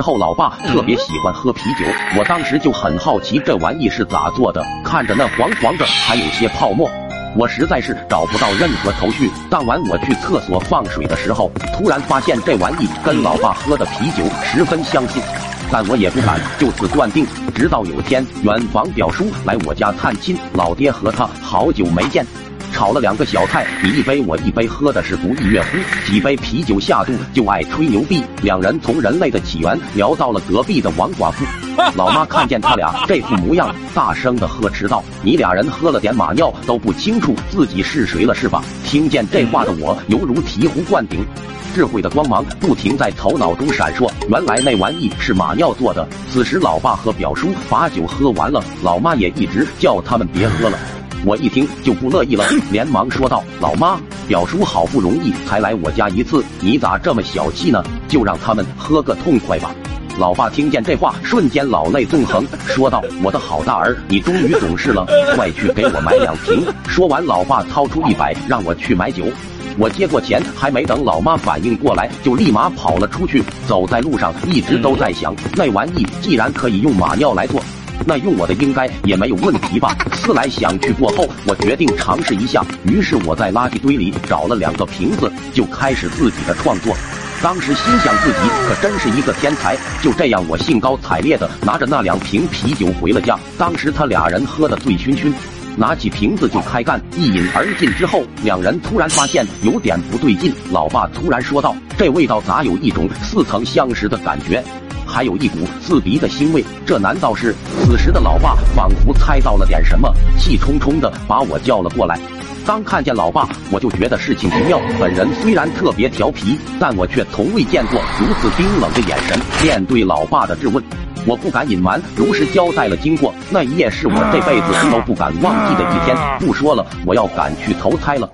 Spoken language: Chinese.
后老爸特别喜欢喝啤酒，我当时就很好奇这玩意是咋做的，看着那黄黄的，还有些泡沫，我实在是找不到任何头绪。当晚我去厕所放水的时候，突然发现这玩意跟老爸喝的啤酒十分相近，但我也不敢就此断定。直到有天，远房表叔来我家探亲，老爹和他好久没见。炒了两个小菜，你一杯我一杯，喝的是不亦乐乎。几杯啤酒下肚，就爱吹牛逼。两人从人类的起源聊到了隔壁的王寡妇。老妈看见他俩这副模样，大声的呵斥道：“你俩人喝了点马尿都不清楚自己是谁了是吧？”听见这话的我，犹如醍醐灌顶，智慧的光芒不停在头脑中闪烁。原来那玩意是马尿做的。此时，老爸和表叔把酒喝完了，老妈也一直叫他们别喝了。我一听就不乐意了，连忙说道：“老妈，表叔好不容易才来我家一次，你咋这么小气呢？就让他们喝个痛快吧。”老爸听见这话，瞬间老泪纵横，说道：“我的好大儿，你终于懂事了，快去给我买两瓶。”说完，老爸掏出一百让我去买酒。我接过钱，还没等老妈反应过来，就立马跑了出去。走在路上，一直都在想，那玩意既然可以用马尿来做。那用我的应该也没有问题吧？思来想去过后，我决定尝试一下。于是我在垃圾堆里找了两个瓶子，就开始自己的创作。当时心想自己可真是一个天才。就这样，我兴高采烈的拿着那两瓶啤酒回了家。当时他俩人喝得醉醺醺，拿起瓶子就开干，一饮而尽之后，两人突然发现有点不对劲。老爸突然说道：“这味道咋有一种似曾相识的感觉？”还有一股刺鼻的腥味，这难道是？此时的老爸仿佛猜到了点什么，气冲冲的把我叫了过来。刚看见老爸，我就觉得事情不妙。本人虽然特别调皮，但我却从未见过如此冰冷的眼神。面对老爸的质问，我不敢隐瞒，如实交代了经过。那一夜是我这辈子都不敢忘记的一天。不说了，我要赶去投胎了。